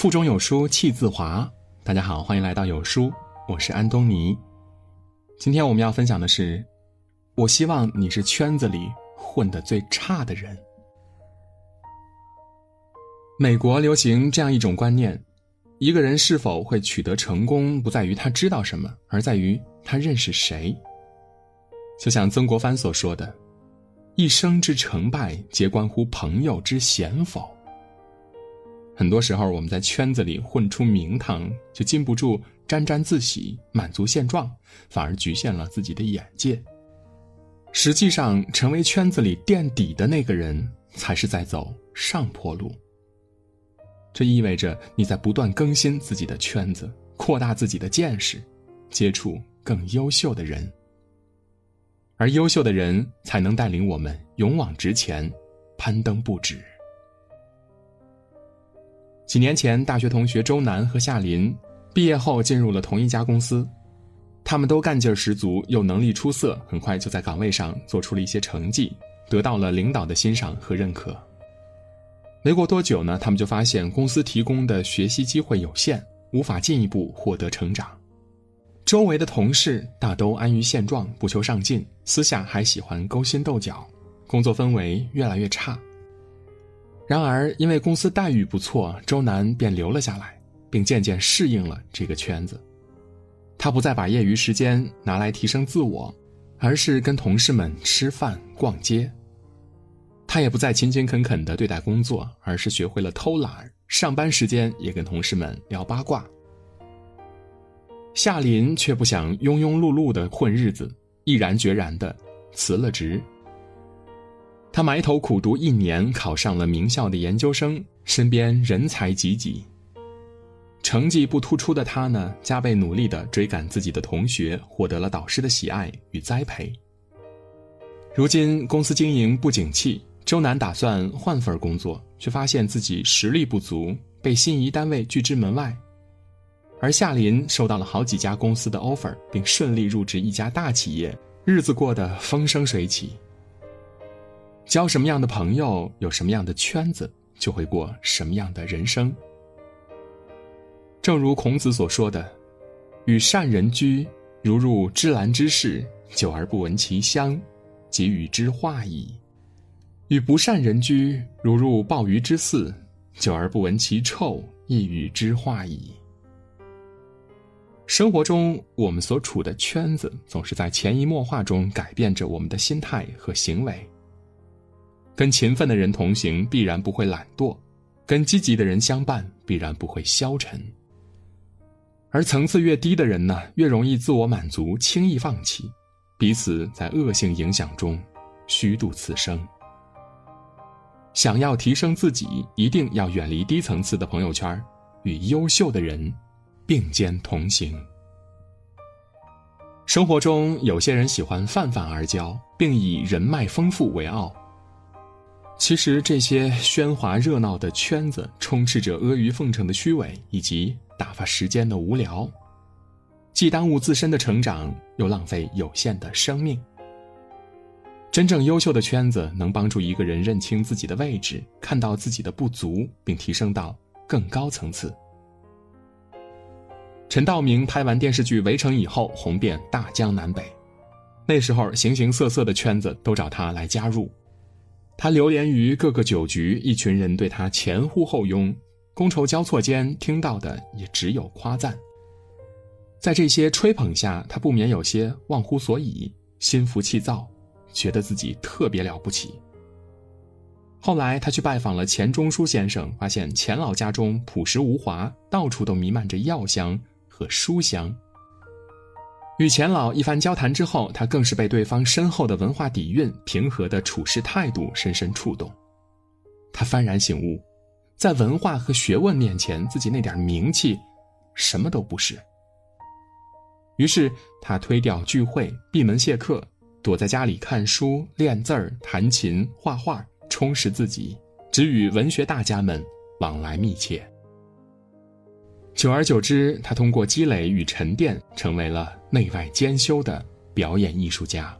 腹中有书气自华。大家好，欢迎来到有书，我是安东尼。今天我们要分享的是，我希望你是圈子里混得最差的人。美国流行这样一种观念：一个人是否会取得成功，不在于他知道什么，而在于他认识谁。就像曾国藩所说的：“一生之成败，皆关乎朋友之贤否。”很多时候，我们在圈子里混出名堂，就禁不住沾沾自喜、满足现状，反而局限了自己的眼界。实际上，成为圈子里垫底的那个人，才是在走上坡路。这意味着你在不断更新自己的圈子，扩大自己的见识，接触更优秀的人。而优秀的人，才能带领我们勇往直前，攀登不止。几年前，大学同学周楠和夏琳毕业后进入了同一家公司，他们都干劲十足，又能力出色，很快就在岗位上做出了一些成绩，得到了领导的欣赏和认可。没过多久呢，他们就发现公司提供的学习机会有限，无法进一步获得成长。周围的同事大都安于现状，不求上进，私下还喜欢勾心斗角，工作氛围越来越差。然而，因为公司待遇不错，周南便留了下来，并渐渐适应了这个圈子。他不再把业余时间拿来提升自我，而是跟同事们吃饭、逛街。他也不再勤勤恳恳地对待工作，而是学会了偷懒，上班时间也跟同事们聊八卦。夏林却不想庸庸碌碌的混日子，毅然决然地辞了职。他埋头苦读一年，考上了名校的研究生，身边人才济济。成绩不突出的他呢，加倍努力地追赶自己的同学，获得了导师的喜爱与栽培。如今公司经营不景气，周南打算换份工作，却发现自己实力不足，被心仪单位拒之门外。而夏林收到了好几家公司的 offer，并顺利入职一家大企业，日子过得风生水起。交什么样的朋友，有什么样的圈子，就会过什么样的人生。正如孔子所说的：“与善人居，如入芝兰之室，久而不闻其香，即与之化矣；与不善人居，如入鲍鱼之肆，久而不闻其臭，亦与之化矣。”生活中，我们所处的圈子，总是在潜移默化中改变着我们的心态和行为。跟勤奋的人同行，必然不会懒惰；跟积极的人相伴，必然不会消沉。而层次越低的人呢，越容易自我满足，轻易放弃，彼此在恶性影响中虚度此生。想要提升自己，一定要远离低层次的朋友圈，与优秀的人并肩同行。生活中，有些人喜欢泛泛而交，并以人脉丰富为傲。其实这些喧哗热闹的圈子，充斥着阿谀奉承的虚伪以及打发时间的无聊，既耽误自身的成长，又浪费有限的生命。真正优秀的圈子，能帮助一个人认清自己的位置，看到自己的不足，并提升到更高层次。陈道明拍完电视剧《围城》以后，红遍大江南北，那时候形形色色的圈子都找他来加入。他流连于各个酒局，一群人对他前呼后拥，觥筹交错间听到的也只有夸赞。在这些吹捧下，他不免有些忘乎所以，心浮气躁，觉得自己特别了不起。后来他去拜访了钱钟书先生，发现钱老家中朴实无华，到处都弥漫着药香和书香。与钱老一番交谈之后，他更是被对方深厚的文化底蕴、平和的处事态度深深触动。他幡然醒悟，在文化和学问面前，自己那点名气，什么都不是。于是他推掉聚会，闭门谢客，躲在家里看书、练字儿、弹琴、画画，充实自己，只与文学大家们往来密切。久而久之，他通过积累与沉淀，成为了内外兼修的表演艺术家。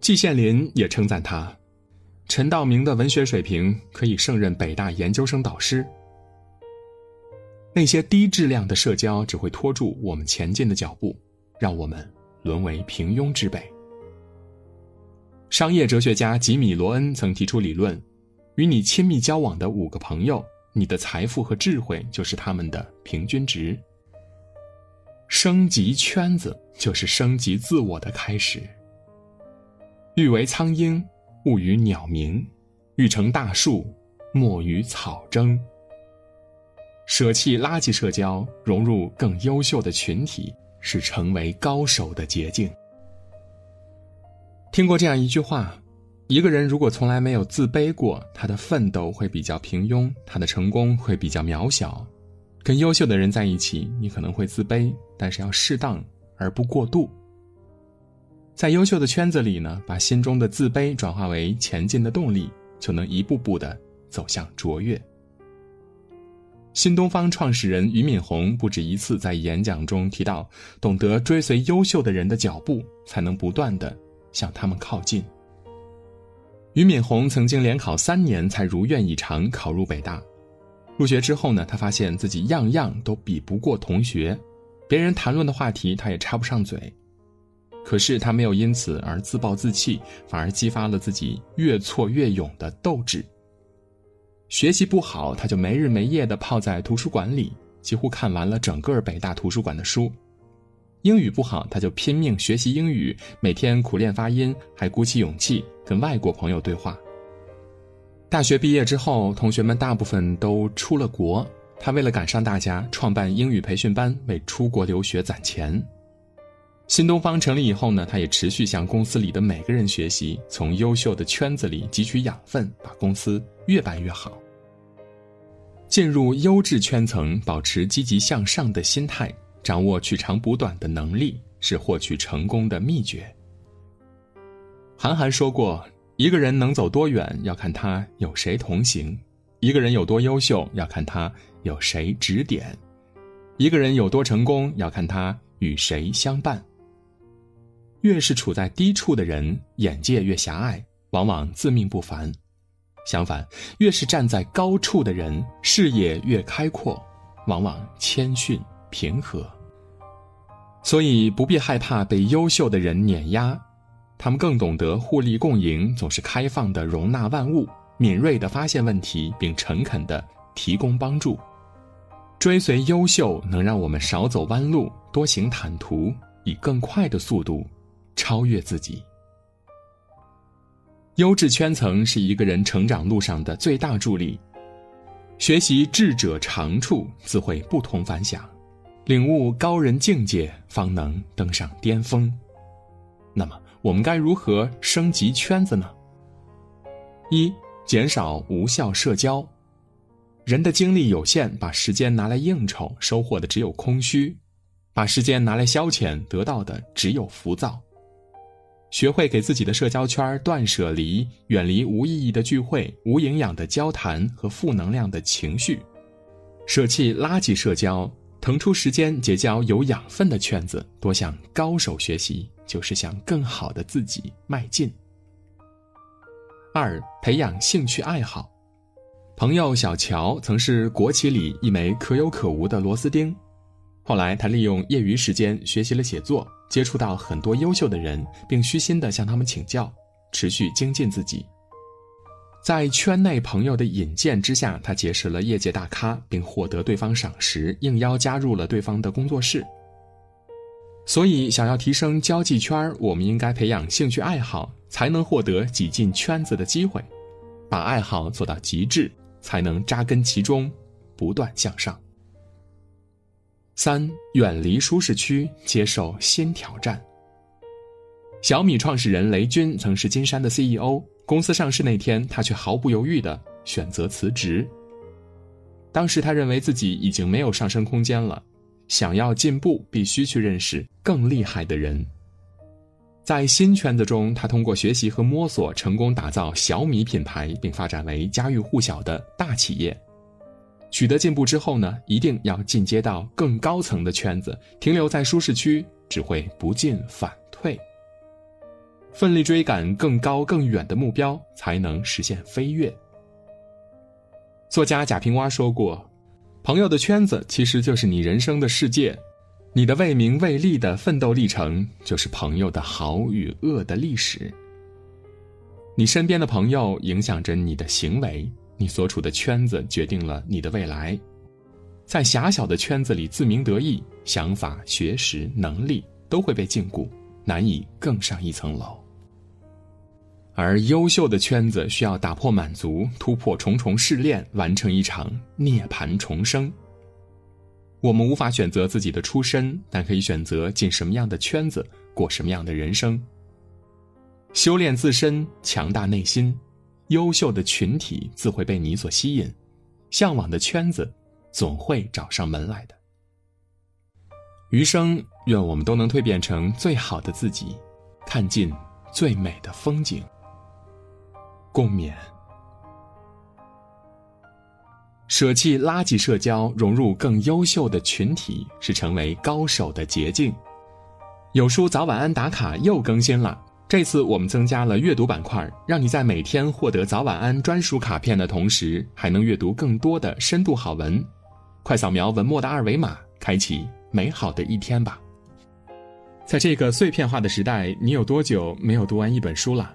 季羡林也称赞他，陈道明的文学水平可以胜任北大研究生导师。那些低质量的社交只会拖住我们前进的脚步，让我们沦为平庸之辈。商业哲学家吉米·罗恩曾提出理论：与你亲密交往的五个朋友，你的财富和智慧就是他们的平均值。升级圈子就是升级自我的开始。欲为苍鹰，勿与鸟鸣；欲成大树，莫与草争。舍弃垃圾社交，融入更优秀的群体，是成为高手的捷径。听过这样一句话：一个人如果从来没有自卑过，他的奋斗会比较平庸，他的成功会比较渺小。跟优秀的人在一起，你可能会自卑，但是要适当而不过度。在优秀的圈子里呢，把心中的自卑转化为前进的动力，就能一步步的走向卓越。新东方创始人俞敏洪不止一次在演讲中提到，懂得追随优秀的人的脚步，才能不断的向他们靠近。俞敏洪曾经连考三年才如愿以偿考入北大，入学之后呢，他发现自己样样都比不过同学，别人谈论的话题他也插不上嘴，可是他没有因此而自暴自弃，反而激发了自己越挫越勇的斗志。学习不好，他就没日没夜的泡在图书馆里，几乎看完了整个北大图书馆的书；英语不好，他就拼命学习英语，每天苦练发音，还鼓起勇气跟外国朋友对话。大学毕业之后，同学们大部分都出了国，他为了赶上大家，创办英语培训班，为出国留学攒钱。新东方成立以后呢，他也持续向公司里的每个人学习，从优秀的圈子里汲取养分，把公司越办越好。进入优质圈层，保持积极向上的心态，掌握取长补短的能力，是获取成功的秘诀。韩寒说过：“一个人能走多远，要看他有谁同行；一个人有多优秀，要看他有谁指点；一个人有多成功，要看他与谁相伴。”越是处在低处的人，眼界越狭隘，往往自命不凡；相反，越是站在高处的人，视野越开阔，往往谦逊平和。所以不必害怕被优秀的人碾压，他们更懂得互利共赢，总是开放的容纳万物，敏锐的发现问题，并诚恳的提供帮助。追随优秀，能让我们少走弯路，多行坦途，以更快的速度。超越自己，优质圈层是一个人成长路上的最大助力。学习智者长处，自会不同凡响；领悟高人境界，方能登上巅峰。那么，我们该如何升级圈子呢？一、减少无效社交。人的精力有限，把时间拿来应酬，收获的只有空虚；把时间拿来消遣，得到的只有浮躁。学会给自己的社交圈断舍离，远离无意义的聚会、无营养的交谈和负能量的情绪，舍弃垃圾社交，腾出时间结交有养分的圈子，多向高手学习，就是向更好的自己迈进。二、培养兴趣爱好。朋友小乔曾是国企里一枚可有可无的螺丝钉。后来，他利用业余时间学习了写作，接触到很多优秀的人，并虚心的向他们请教，持续精进自己。在圈内朋友的引荐之下，他结识了业界大咖，并获得对方赏识，应邀加入了对方的工作室。所以，想要提升交际圈，我们应该培养兴趣爱好，才能获得挤进圈子的机会。把爱好做到极致，才能扎根其中，不断向上。三、远离舒适区，接受新挑战。小米创始人雷军曾是金山的 CEO，公司上市那天，他却毫不犹豫的选择辞职。当时他认为自己已经没有上升空间了，想要进步，必须去认识更厉害的人。在新圈子中，他通过学习和摸索，成功打造小米品牌，并发展为家喻户晓的大企业。取得进步之后呢，一定要进阶到更高层的圈子，停留在舒适区只会不进反退。奋力追赶更高更远的目标，才能实现飞跃。作家贾平凹说过：“朋友的圈子其实就是你人生的世界，你的为名为利的奋斗历程，就是朋友的好与恶的历史。你身边的朋友影响着你的行为，你所处的圈子决定了你的未来。在狭小的圈子里自鸣得意，想法、学识、能力都会被禁锢，难以更上一层楼。而优秀的圈子需要打破满足，突破重重试炼，完成一场涅槃重生。我们无法选择自己的出身，但可以选择进什么样的圈子，过什么样的人生。修炼自身，强大内心，优秀的群体自会被你所吸引，向往的圈子总会找上门来的。余生，愿我们都能蜕变成最好的自己，看尽最美的风景。共勉。舍弃垃圾社交，融入更优秀的群体，是成为高手的捷径。有书早晚安打卡又更新了，这次我们增加了阅读板块，让你在每天获得早晚安专属卡片的同时，还能阅读更多的深度好文。快扫描文末的二维码，开启美好的一天吧。在这个碎片化的时代，你有多久没有读完一本书了？